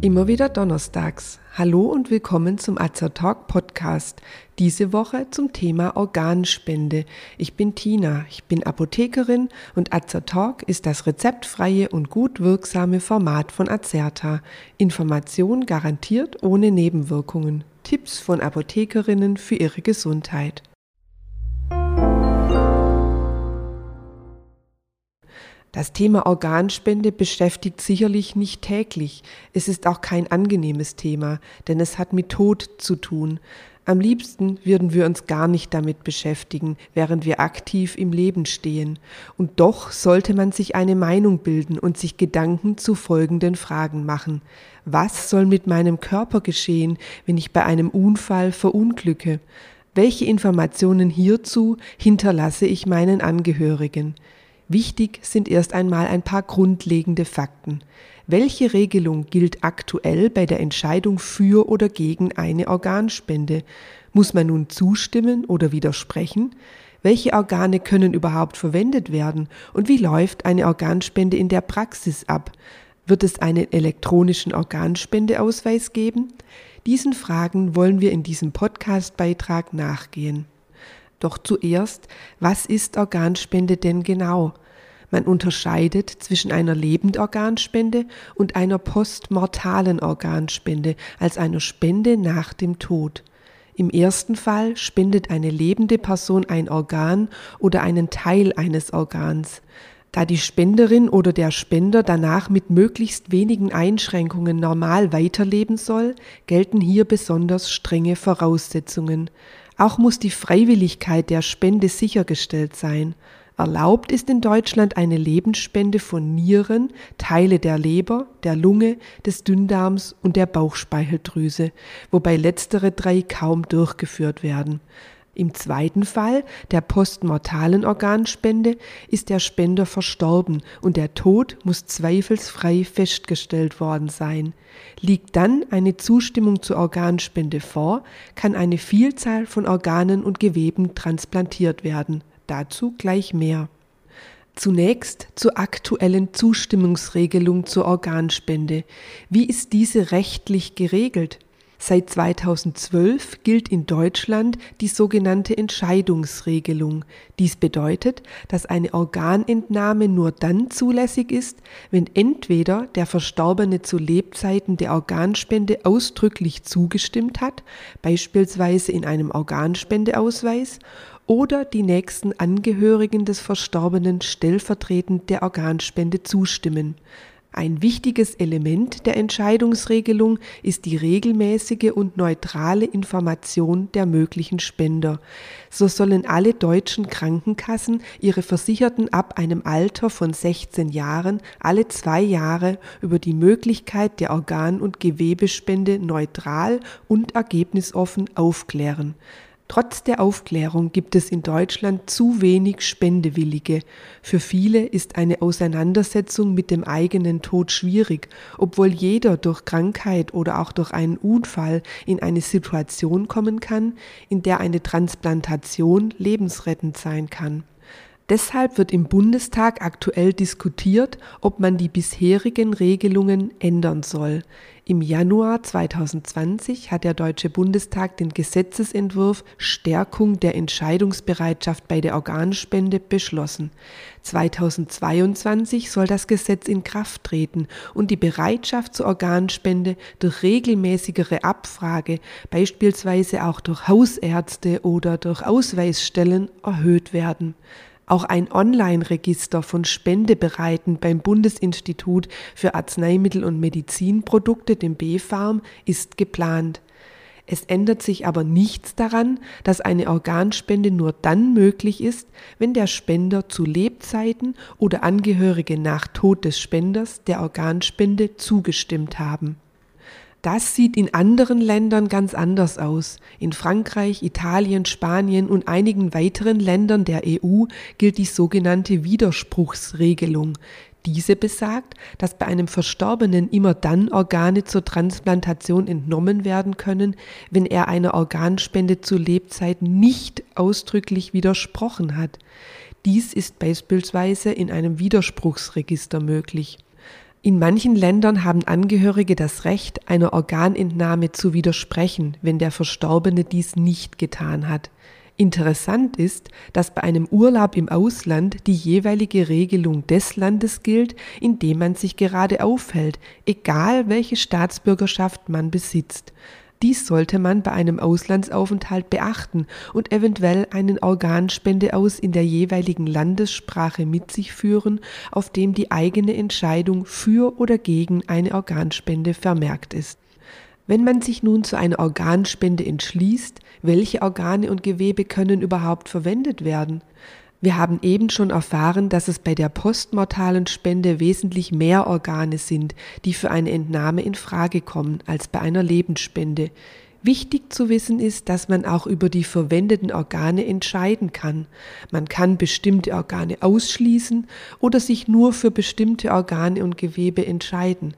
Immer wieder donnerstags. Hallo und willkommen zum Azer Talk Podcast. Diese Woche zum Thema Organspende. Ich bin Tina, ich bin Apothekerin und Azer Talk ist das rezeptfreie und gut wirksame Format von Azerta. Information garantiert ohne Nebenwirkungen. Tipps von Apothekerinnen für ihre Gesundheit. Das Thema Organspende beschäftigt sicherlich nicht täglich. Es ist auch kein angenehmes Thema, denn es hat mit Tod zu tun. Am liebsten würden wir uns gar nicht damit beschäftigen, während wir aktiv im Leben stehen. Und doch sollte man sich eine Meinung bilden und sich Gedanken zu folgenden Fragen machen. Was soll mit meinem Körper geschehen, wenn ich bei einem Unfall verunglücke? Welche Informationen hierzu hinterlasse ich meinen Angehörigen? Wichtig sind erst einmal ein paar grundlegende Fakten. Welche Regelung gilt aktuell bei der Entscheidung für oder gegen eine Organspende? Muss man nun zustimmen oder widersprechen? Welche Organe können überhaupt verwendet werden? Und wie läuft eine Organspende in der Praxis ab? Wird es einen elektronischen Organspendeausweis geben? Diesen Fragen wollen wir in diesem Podcastbeitrag nachgehen. Doch zuerst, was ist Organspende denn genau? Man unterscheidet zwischen einer Lebendorganspende und einer postmortalen Organspende als einer Spende nach dem Tod. Im ersten Fall spendet eine lebende Person ein Organ oder einen Teil eines Organs. Da die Spenderin oder der Spender danach mit möglichst wenigen Einschränkungen normal weiterleben soll, gelten hier besonders strenge Voraussetzungen. Auch muss die Freiwilligkeit der Spende sichergestellt sein. Erlaubt ist in Deutschland eine Lebensspende von Nieren, Teile der Leber, der Lunge, des Dünndarms und der Bauchspeicheldrüse, wobei letztere drei kaum durchgeführt werden. Im zweiten Fall, der postmortalen Organspende, ist der Spender verstorben und der Tod muss zweifelsfrei festgestellt worden sein. Liegt dann eine Zustimmung zur Organspende vor, kann eine Vielzahl von Organen und Geweben transplantiert werden. Dazu gleich mehr. Zunächst zur aktuellen Zustimmungsregelung zur Organspende. Wie ist diese rechtlich geregelt? Seit 2012 gilt in Deutschland die sogenannte Entscheidungsregelung. Dies bedeutet, dass eine Organentnahme nur dann zulässig ist, wenn entweder der Verstorbene zu Lebzeiten der Organspende ausdrücklich zugestimmt hat, beispielsweise in einem Organspendeausweis, oder die nächsten Angehörigen des Verstorbenen stellvertretend der Organspende zustimmen. Ein wichtiges Element der Entscheidungsregelung ist die regelmäßige und neutrale Information der möglichen Spender. So sollen alle deutschen Krankenkassen ihre Versicherten ab einem Alter von 16 Jahren alle zwei Jahre über die Möglichkeit der Organ- und Gewebespende neutral und ergebnisoffen aufklären. Trotz der Aufklärung gibt es in Deutschland zu wenig Spendewillige. Für viele ist eine Auseinandersetzung mit dem eigenen Tod schwierig, obwohl jeder durch Krankheit oder auch durch einen Unfall in eine Situation kommen kann, in der eine Transplantation lebensrettend sein kann. Deshalb wird im Bundestag aktuell diskutiert, ob man die bisherigen Regelungen ändern soll. Im Januar 2020 hat der Deutsche Bundestag den Gesetzesentwurf Stärkung der Entscheidungsbereitschaft bei der Organspende beschlossen. 2022 soll das Gesetz in Kraft treten und die Bereitschaft zur Organspende durch regelmäßigere Abfrage, beispielsweise auch durch Hausärzte oder durch Ausweisstellen, erhöht werden. Auch ein Online-Register von Spendebereiten beim Bundesinstitut für Arzneimittel und Medizinprodukte, dem BfArM, ist geplant. Es ändert sich aber nichts daran, dass eine Organspende nur dann möglich ist, wenn der Spender zu Lebzeiten oder Angehörige nach Tod des Spenders der Organspende zugestimmt haben. Das sieht in anderen Ländern ganz anders aus. In Frankreich, Italien, Spanien und einigen weiteren Ländern der EU gilt die sogenannte Widerspruchsregelung. Diese besagt, dass bei einem Verstorbenen immer dann Organe zur Transplantation entnommen werden können, wenn er einer Organspende zu Lebzeiten nicht ausdrücklich widersprochen hat. Dies ist beispielsweise in einem Widerspruchsregister möglich. In manchen Ländern haben Angehörige das Recht, einer Organentnahme zu widersprechen, wenn der Verstorbene dies nicht getan hat. Interessant ist, dass bei einem Urlaub im Ausland die jeweilige Regelung des Landes gilt, in dem man sich gerade aufhält, egal welche Staatsbürgerschaft man besitzt. Dies sollte man bei einem Auslandsaufenthalt beachten und eventuell einen Organspendeaus in der jeweiligen Landessprache mit sich führen, auf dem die eigene Entscheidung für oder gegen eine Organspende vermerkt ist. Wenn man sich nun zu einer Organspende entschließt, welche Organe und Gewebe können überhaupt verwendet werden? Wir haben eben schon erfahren, dass es bei der postmortalen Spende wesentlich mehr Organe sind, die für eine Entnahme in Frage kommen, als bei einer Lebensspende. Wichtig zu wissen ist, dass man auch über die verwendeten Organe entscheiden kann. Man kann bestimmte Organe ausschließen oder sich nur für bestimmte Organe und Gewebe entscheiden.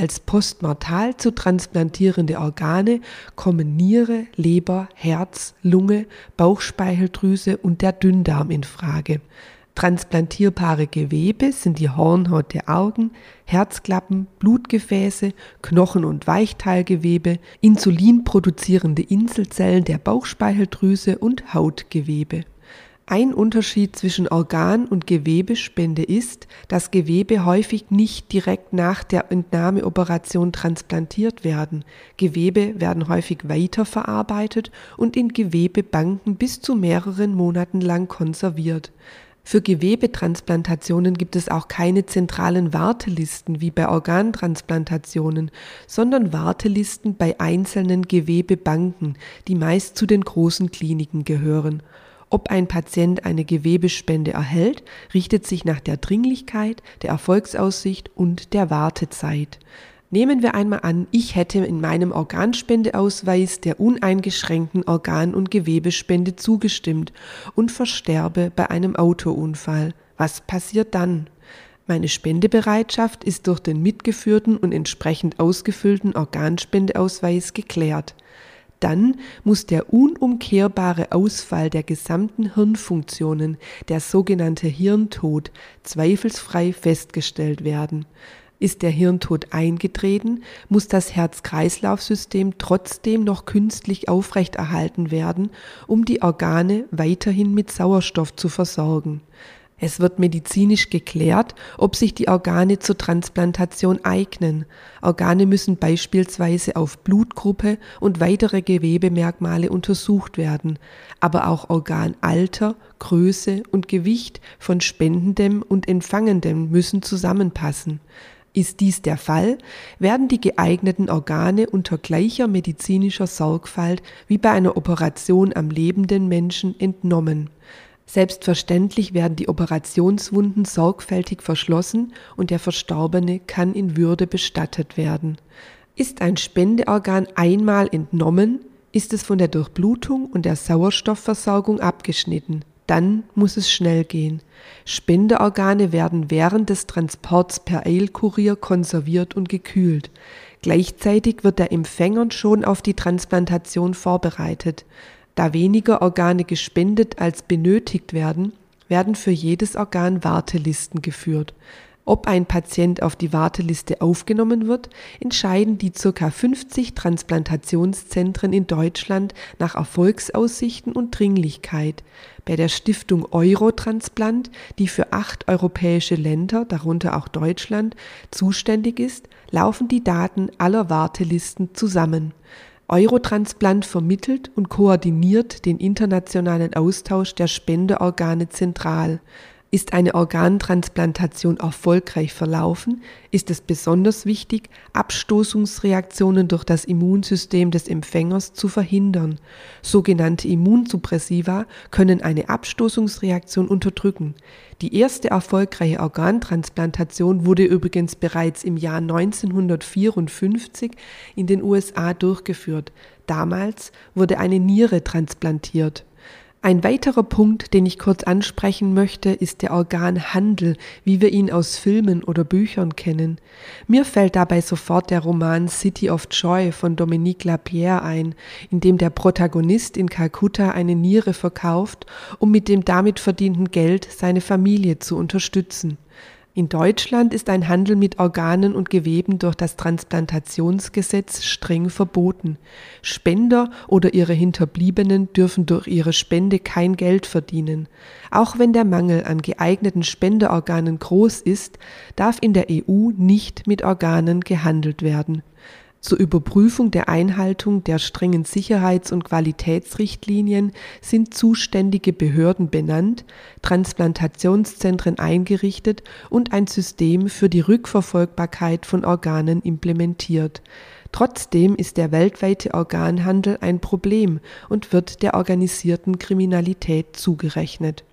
Als postmortal zu transplantierende Organe kommen Niere, Leber, Herz, Lunge, Bauchspeicheldrüse und der Dünndarm in Frage. Transplantierbare Gewebe sind die Hornhaut der Augen, Herzklappen, Blutgefäße, Knochen- und Weichteilgewebe, insulinproduzierende Inselzellen der Bauchspeicheldrüse und Hautgewebe. Ein Unterschied zwischen Organ- und Gewebespende ist, dass Gewebe häufig nicht direkt nach der Entnahmeoperation transplantiert werden. Gewebe werden häufig weiterverarbeitet und in Gewebebanken bis zu mehreren Monaten lang konserviert. Für Gewebetransplantationen gibt es auch keine zentralen Wartelisten wie bei Organtransplantationen, sondern Wartelisten bei einzelnen Gewebebanken, die meist zu den großen Kliniken gehören. Ob ein Patient eine Gewebespende erhält, richtet sich nach der Dringlichkeit, der Erfolgsaussicht und der Wartezeit. Nehmen wir einmal an, ich hätte in meinem Organspendeausweis der uneingeschränkten Organ- und Gewebespende zugestimmt und versterbe bei einem Autounfall. Was passiert dann? Meine Spendebereitschaft ist durch den mitgeführten und entsprechend ausgefüllten Organspendeausweis geklärt dann muss der unumkehrbare Ausfall der gesamten Hirnfunktionen, der sogenannte Hirntod, zweifelsfrei festgestellt werden. Ist der Hirntod eingetreten, muss das Herz-Kreislauf-System trotzdem noch künstlich aufrechterhalten werden, um die Organe weiterhin mit Sauerstoff zu versorgen. Es wird medizinisch geklärt, ob sich die Organe zur Transplantation eignen. Organe müssen beispielsweise auf Blutgruppe und weitere Gewebemerkmale untersucht werden, aber auch Organalter, Größe und Gewicht von Spendendem und Empfangendem müssen zusammenpassen. Ist dies der Fall, werden die geeigneten Organe unter gleicher medizinischer Sorgfalt wie bei einer Operation am lebenden Menschen entnommen. Selbstverständlich werden die Operationswunden sorgfältig verschlossen und der Verstorbene kann in Würde bestattet werden. Ist ein Spendeorgan einmal entnommen, ist es von der Durchblutung und der Sauerstoffversorgung abgeschnitten. Dann muss es schnell gehen. Spendeorgane werden während des Transports per Eilkurier konserviert und gekühlt. Gleichzeitig wird der Empfänger schon auf die Transplantation vorbereitet. Da weniger Organe gespendet als benötigt werden, werden für jedes Organ Wartelisten geführt. Ob ein Patient auf die Warteliste aufgenommen wird, entscheiden die ca. 50 Transplantationszentren in Deutschland nach Erfolgsaussichten und Dringlichkeit. Bei der Stiftung Eurotransplant, die für acht europäische Länder, darunter auch Deutschland, zuständig ist, laufen die Daten aller Wartelisten zusammen. Eurotransplant vermittelt und koordiniert den internationalen Austausch der Spendeorgane zentral. Ist eine Organtransplantation erfolgreich verlaufen, ist es besonders wichtig, Abstoßungsreaktionen durch das Immunsystem des Empfängers zu verhindern. Sogenannte Immunsuppressiva können eine Abstoßungsreaktion unterdrücken. Die erste erfolgreiche Organtransplantation wurde übrigens bereits im Jahr 1954 in den USA durchgeführt. Damals wurde eine Niere transplantiert. Ein weiterer Punkt, den ich kurz ansprechen möchte, ist der Organhandel, wie wir ihn aus Filmen oder Büchern kennen. Mir fällt dabei sofort der Roman City of Joy von Dominique Lapierre ein, in dem der Protagonist in Kalkutta eine Niere verkauft, um mit dem damit verdienten Geld seine Familie zu unterstützen. In Deutschland ist ein Handel mit Organen und Geweben durch das Transplantationsgesetz streng verboten. Spender oder ihre Hinterbliebenen dürfen durch ihre Spende kein Geld verdienen. Auch wenn der Mangel an geeigneten Spenderorganen groß ist, darf in der EU nicht mit Organen gehandelt werden. Zur Überprüfung der Einhaltung der strengen Sicherheits- und Qualitätsrichtlinien sind zuständige Behörden benannt, Transplantationszentren eingerichtet und ein System für die Rückverfolgbarkeit von Organen implementiert. Trotzdem ist der weltweite Organhandel ein Problem und wird der organisierten Kriminalität zugerechnet.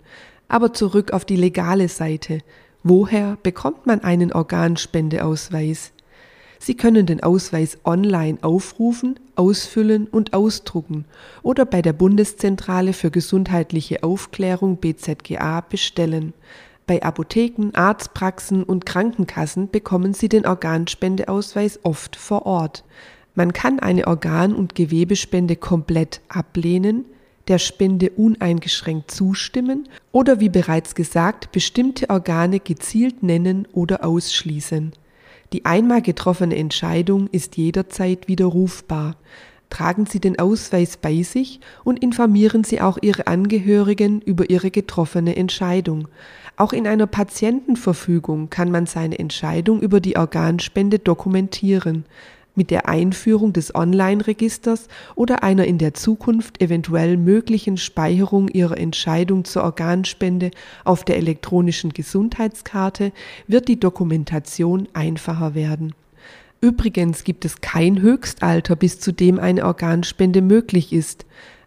Aber zurück auf die legale Seite. Woher bekommt man einen Organspendeausweis? Sie können den Ausweis online aufrufen, ausfüllen und ausdrucken oder bei der Bundeszentrale für gesundheitliche Aufklärung BZGA bestellen. Bei Apotheken, Arztpraxen und Krankenkassen bekommen Sie den Organspendeausweis oft vor Ort. Man kann eine Organ- und Gewebespende komplett ablehnen, der Spende uneingeschränkt zustimmen oder wie bereits gesagt bestimmte Organe gezielt nennen oder ausschließen. Die einmal getroffene Entscheidung ist jederzeit widerrufbar. Tragen Sie den Ausweis bei sich und informieren Sie auch Ihre Angehörigen über Ihre getroffene Entscheidung. Auch in einer Patientenverfügung kann man seine Entscheidung über die Organspende dokumentieren mit der Einführung des Online-Registers oder einer in der Zukunft eventuell möglichen Speicherung Ihrer Entscheidung zur Organspende auf der elektronischen Gesundheitskarte wird die Dokumentation einfacher werden. Übrigens gibt es kein Höchstalter, bis zu dem eine Organspende möglich ist.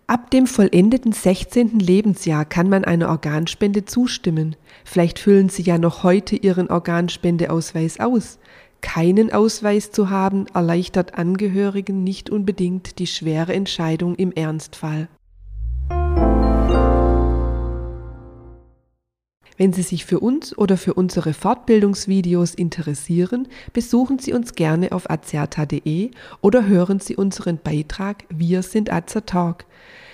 Ab dem vollendeten 16. Lebensjahr kann man einer Organspende zustimmen. Vielleicht füllen Sie ja noch heute Ihren Organspendeausweis aus. Keinen Ausweis zu haben, erleichtert Angehörigen nicht unbedingt die schwere Entscheidung im Ernstfall. Wenn Sie sich für uns oder für unsere Fortbildungsvideos interessieren, besuchen Sie uns gerne auf azerta.de oder hören Sie unseren Beitrag Wir sind Azertalk.